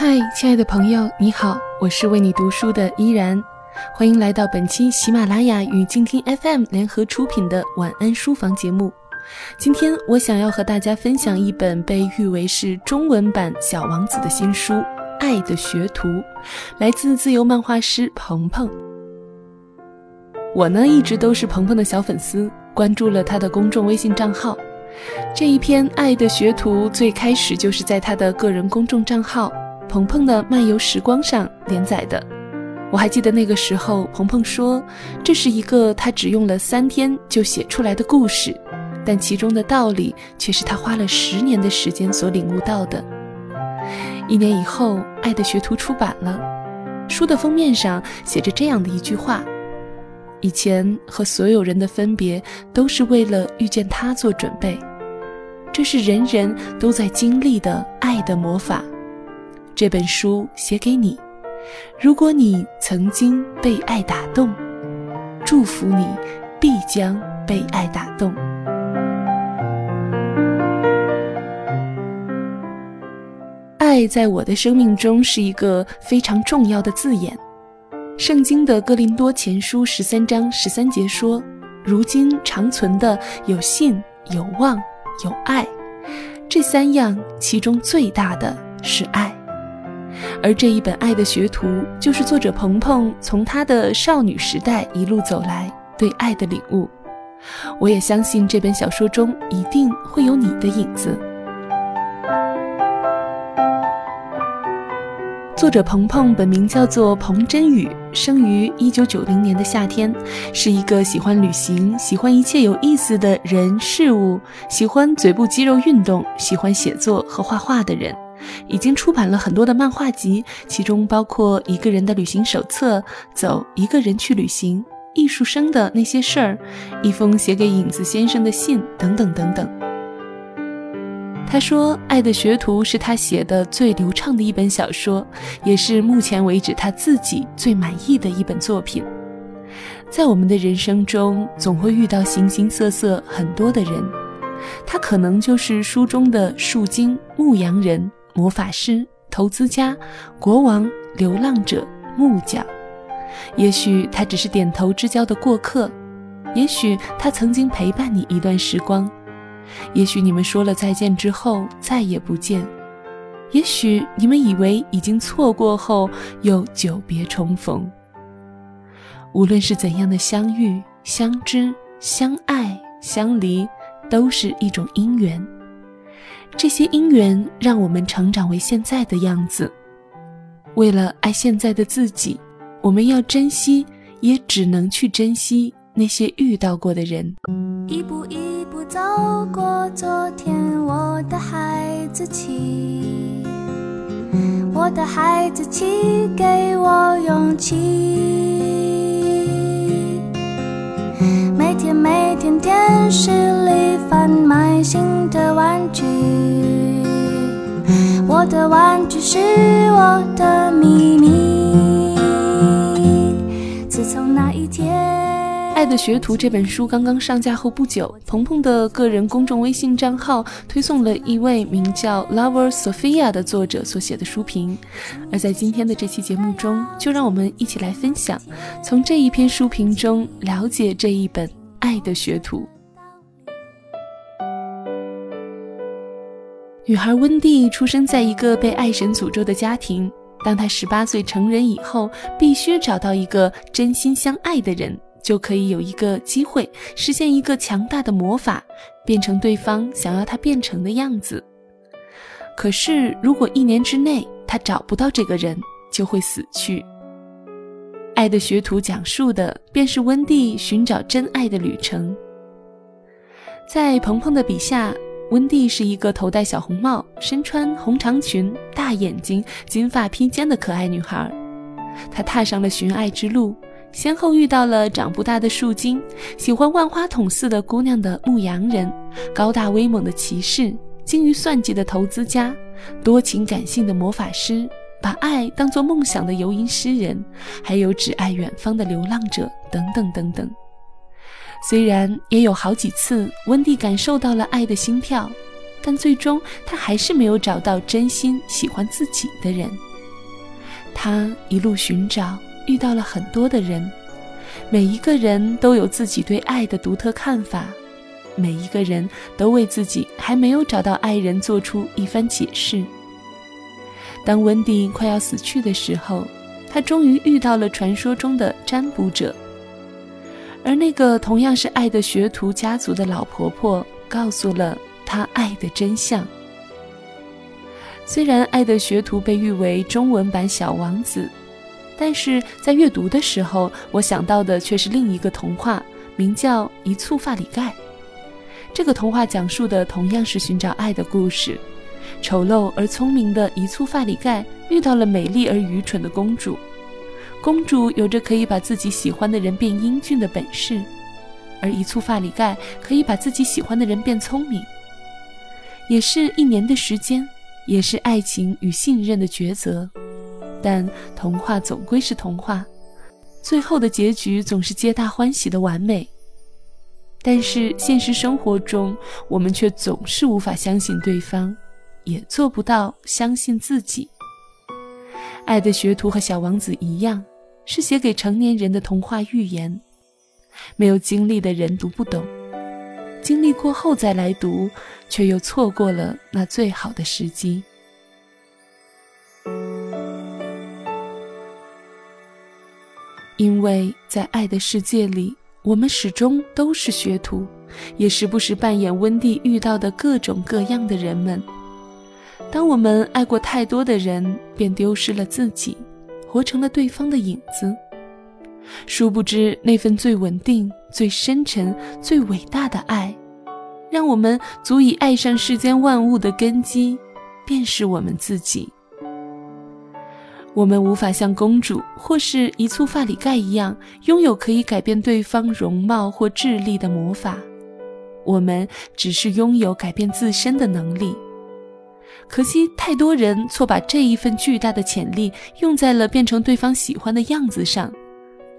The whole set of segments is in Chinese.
嗨，亲爱的朋友，你好，我是为你读书的依然，欢迎来到本期喜马拉雅与静听 FM 联合出品的晚安书房节目。今天我想要和大家分享一本被誉为是中文版《小王子》的新书《爱的学徒》，来自自由漫画师鹏鹏。我呢一直都是鹏鹏的小粉丝，关注了他的公众微信账号。这一篇《爱的学徒》最开始就是在他的个人公众账号“鹏鹏的漫游时光”上连载的。我还记得那个时候，鹏鹏说这是一个他只用了三天就写出来的故事。但其中的道理却是他花了十年的时间所领悟到的。一年以后，《爱的学徒》出版了，书的封面上写着这样的一句话：“以前和所有人的分别都是为了遇见他做准备，这是人人都在经历的爱的魔法。”这本书写给你，如果你曾经被爱打动，祝福你必将被爱打动。爱在我的生命中是一个非常重要的字眼。圣经的哥林多前书十三章十三节说：“如今长存的有信、有望、有爱，这三样其中最大的是爱。”而这一本《爱的学徒》就是作者鹏鹏从他的少女时代一路走来对爱的领悟。我也相信这本小说中一定会有你的影子。作者鹏鹏本名叫做彭真宇，生于一九九零年的夏天，是一个喜欢旅行、喜欢一切有意思的人事物、喜欢嘴部肌肉运动、喜欢写作和画画的人。已经出版了很多的漫画集，其中包括《一个人的旅行手册》《走一个人去旅行》《艺术生的那些事儿》《一封写给影子先生的信》等等等等。他说：“《爱的学徒》是他写的最流畅的一本小说，也是目前为止他自己最满意的一本作品。在我们的人生中，总会遇到形形色色很多的人，他可能就是书中的树精、牧羊人、魔法师、投资家、国王、流浪者、木匠。也许他只是点头之交的过客，也许他曾经陪伴你一段时光。”也许你们说了再见之后再也不见，也许你们以为已经错过后又久别重逢。无论是怎样的相遇、相知、相爱、相离，都是一种因缘。这些因缘让我们成长为现在的样子。为了爱现在的自己，我们要珍惜，也只能去珍惜那些遇到过的人。一步一步。走过昨天，我的孩子气，我的孩子气，给我勇气。每天每天电视里贩卖新具，我的玩具是我的秘密。自从那一天。《爱的学徒》这本书刚刚上架后不久，鹏鹏的个人公众微信账号推送了一位名叫 Lover Sophia 的作者所写的书评。而在今天的这期节目中，就让我们一起来分享，从这一篇书评中了解这一本《爱的学徒》。女孩温蒂出生在一个被爱神诅咒的家庭，当她十八岁成人以后，必须找到一个真心相爱的人。就可以有一个机会实现一个强大的魔法，变成对方想要她变成的样子。可是，如果一年之内他找不到这个人，就会死去。爱的学徒讲述的便是温蒂寻找真爱的旅程。在鹏鹏的笔下，温蒂是一个头戴小红帽、身穿红长裙、大眼睛、金发披肩的可爱女孩。她踏上了寻爱之路。先后遇到了长不大的树精，喜欢万花筒似的姑娘的牧羊人，高大威猛的骑士，精于算计的投资家，多情感性的魔法师，把爱当作梦想的游吟诗人，还有只爱远方的流浪者，等等等等。虽然也有好几次温蒂感受到了爱的心跳，但最终她还是没有找到真心喜欢自己的人。他一路寻找，遇到了很多的人，每一个人都有自己对爱的独特看法，每一个人都为自己还没有找到爱人做出一番解释。当温蒂快要死去的时候，他终于遇到了传说中的占卜者，而那个同样是爱的学徒家族的老婆婆告诉了他爱的真相。虽然《爱的学徒》被誉为中文版《小王子》，但是在阅读的时候，我想到的却是另一个童话，名叫《一簇发里盖》。这个童话讲述的同样是寻找爱的故事。丑陋而聪明的一簇发里盖遇到了美丽而愚蠢的公主，公主有着可以把自己喜欢的人变英俊的本事，而一簇发里盖可以把自己喜欢的人变聪明。也是一年的时间。也是爱情与信任的抉择，但童话总归是童话，最后的结局总是皆大欢喜的完美。但是现实生活中，我们却总是无法相信对方，也做不到相信自己。爱的学徒和小王子一样，是写给成年人的童话寓言，没有经历的人读不懂。经历过后再来读，却又错过了那最好的时机。因为在爱的世界里，我们始终都是学徒，也时不时扮演温蒂遇到的各种各样的人们。当我们爱过太多的人，便丢失了自己，活成了对方的影子。殊不知，那份最稳定、最深沉、最伟大的爱，让我们足以爱上世间万物的根基，便是我们自己。我们无法像公主或是一簇发里盖一样，拥有可以改变对方容貌或智力的魔法，我们只是拥有改变自身的能力。可惜，太多人错把这一份巨大的潜力用在了变成对方喜欢的样子上。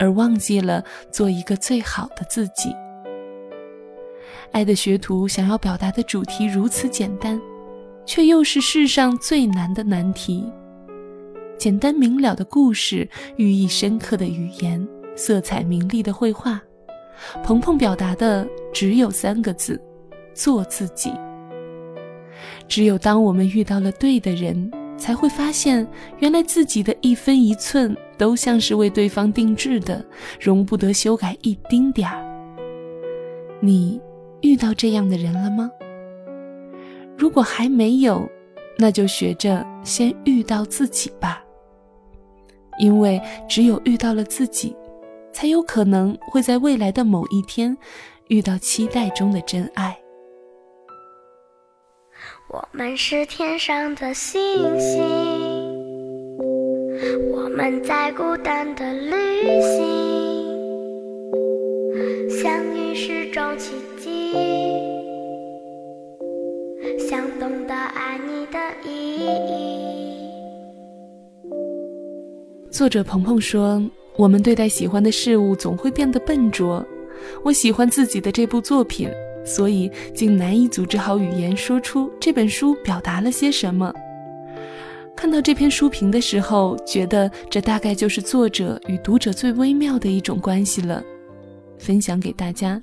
而忘记了做一个最好的自己。爱的学徒想要表达的主题如此简单，却又是世上最难的难题。简单明了的故事，寓意深刻的语言，色彩明丽的绘画。鹏鹏表达的只有三个字：做自己。只有当我们遇到了对的人。才会发现，原来自己的一分一寸都像是为对方定制的，容不得修改一丁点儿。你遇到这样的人了吗？如果还没有，那就学着先遇到自己吧。因为只有遇到了自己，才有可能会在未来的某一天，遇到期待中的真爱。我们是天上的星星，我们在孤单的旅行，相遇是种奇迹，想懂得爱你的意义。作者鹏鹏说：“我们对待喜欢的事物总会变得笨拙。我喜欢自己的这部作品。”所以，竟难以组织好语言说出这本书表达了些什么。看到这篇书评的时候，觉得这大概就是作者与读者最微妙的一种关系了，分享给大家。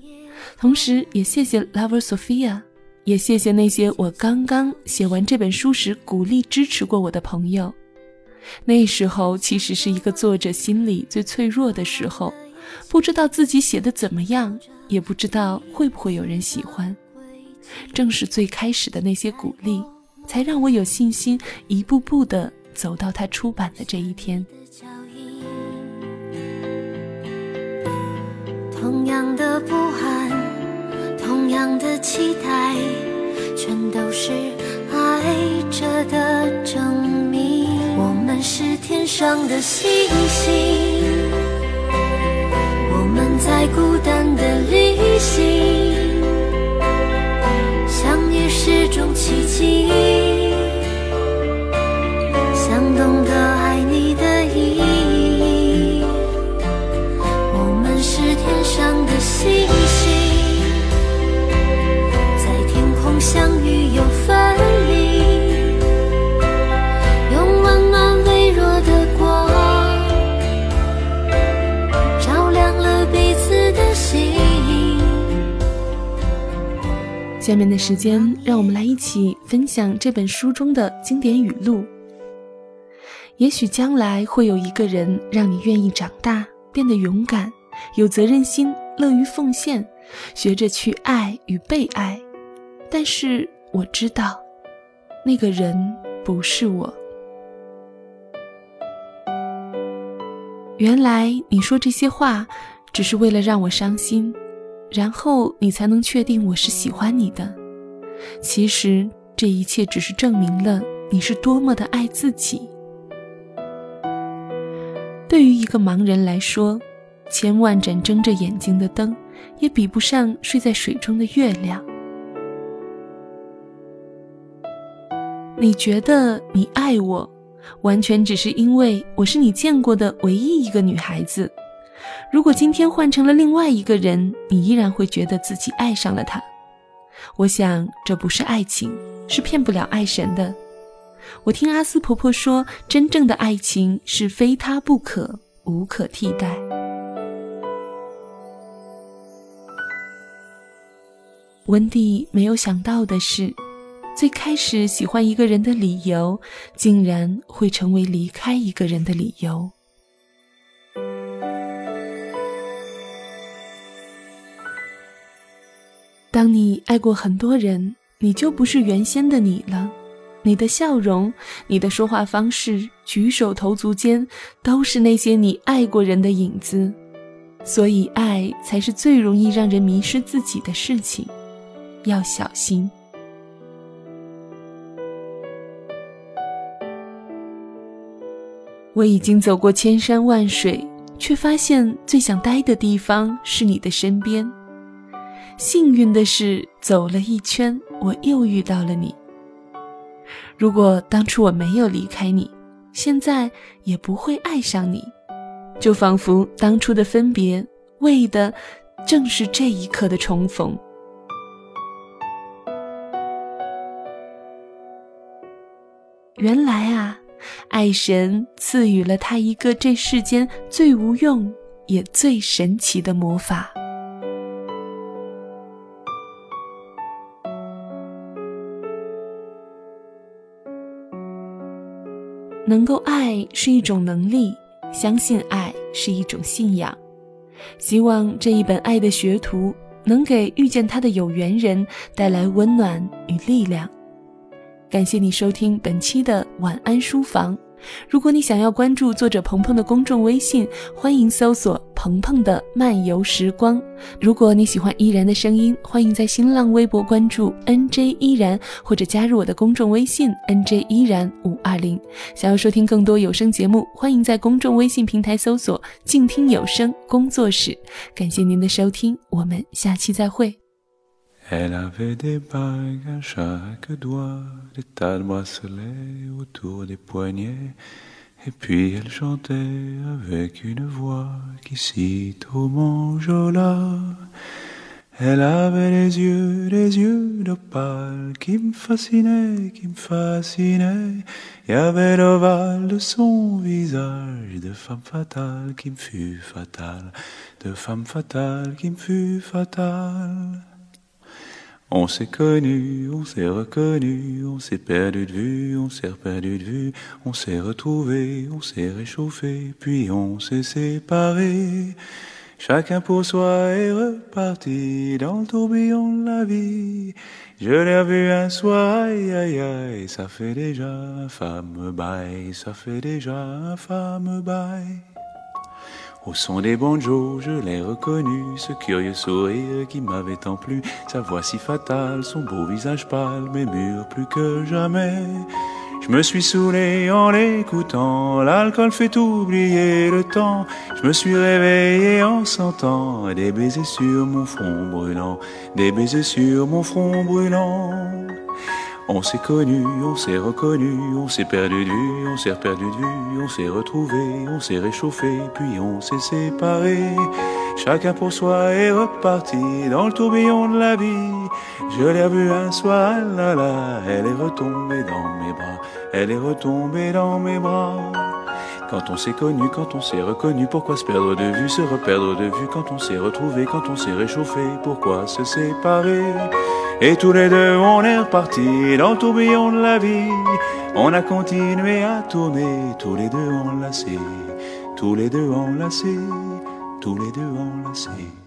同时，也谢谢 Lover Sophia，也谢谢那些我刚刚写完这本书时鼓励支持过我的朋友。那时候，其实是一个作者心里最脆弱的时候。不知道自己写的怎么样，也不知道会不会有人喜欢。正是最开始的那些鼓励，才让我有信心一步步的走到它出版的这一天。同样的不安，同样的期待，全都是爱着的证明。我们是天上的星星。在孤下面的时间，让我们来一起分享这本书中的经典语录。也许将来会有一个人让你愿意长大，变得勇敢、有责任心、乐于奉献，学着去爱与被爱。但是我知道，那个人不是我。原来你说这些话，只是为了让我伤心，然后你才能确定我是喜欢你的。其实这一切只是证明了你是多么的爱自己。对于一个盲人来说，千万盏睁着眼睛的灯，也比不上睡在水中的月亮。你觉得你爱我，完全只是因为我是你见过的唯一一个女孩子。如果今天换成了另外一个人，你依然会觉得自己爱上了他。我想这不是爱情，是骗不了爱神的。我听阿斯婆婆说，真正的爱情是非他不可，无可替代。温蒂没有想到的是。最开始喜欢一个人的理由，竟然会成为离开一个人的理由。当你爱过很多人，你就不是原先的你了。你的笑容、你的说话方式、举手投足间，都是那些你爱过人的影子。所以，爱才是最容易让人迷失自己的事情，要小心。我已经走过千山万水，却发现最想待的地方是你的身边。幸运的是，走了一圈，我又遇到了你。如果当初我没有离开你，现在也不会爱上你，就仿佛当初的分别，为的正是这一刻的重逢。原来啊。爱神赐予了他一个这世间最无用也最神奇的魔法。能够爱是一种能力，相信爱是一种信仰。希望这一本爱的学徒能给遇见他的有缘人带来温暖与力量。感谢你收听本期的晚安书房。如果你想要关注作者鹏鹏的公众微信，欢迎搜索“鹏鹏的漫游时光”。如果你喜欢依然的声音，欢迎在新浪微博关注 “nj 依然”或者加入我的公众微信 “nj 依然五二零”。想要收听更多有声节目，欢迎在公众微信平台搜索“静听有声工作室”。感谢您的收听，我们下期再会。Elle avait des bagues à chaque doigt, des tas de autour des poignets, et puis elle chantait avec une voix qui cite au manjola. Elle avait les yeux, les yeux d'opale qui me fascinaient, qui me fascinaient. Il y avait l'ovale de son visage de femme fatale qui me fut fatale, de femme fatale qui me fut fatale. On s'est connu, on s'est reconnu, on s'est perdu de vue, on s'est perdu de vue, on s'est retrouvé, on s'est réchauffé, puis on s'est séparé. Chacun pour soi est reparti dans le tourbillon de la vie. Je l'ai vu un soir, aïe aïe aïe, ça fait déjà un femme bail, ça fait déjà un femme bail. Au son des banjos, je l'ai reconnu, ce curieux sourire qui m'avait tant plu, sa voix si fatale, son beau visage pâle, mais mûr plus que jamais. Je me suis saoulé en l'écoutant, l'alcool fait oublier le temps. Je me suis réveillé en sentant des baisers sur mon front brûlant, des baisers sur mon front brûlant. On s'est connu, on s'est reconnu, on s'est perdu de vue, on s'est perdu de vue, on s'est retrouvé, on s'est réchauffé, puis on s'est séparé. Chacun pour soi est reparti dans le tourbillon de la vie. Je l'ai vue un soir, là là, elle est retombée dans mes bras, elle est retombée dans mes bras. Quand on s'est connu, quand on s'est reconnu, pourquoi se perdre de vue, se reperdre de vue Quand on s'est retrouvé, quand on s'est réchauffé, pourquoi se séparer Et tous les deux on est repartis dans le tourbillon de la vie. On a continué à tourner, tous les deux enlacés, tous les deux enlacés, tous les deux enlacés.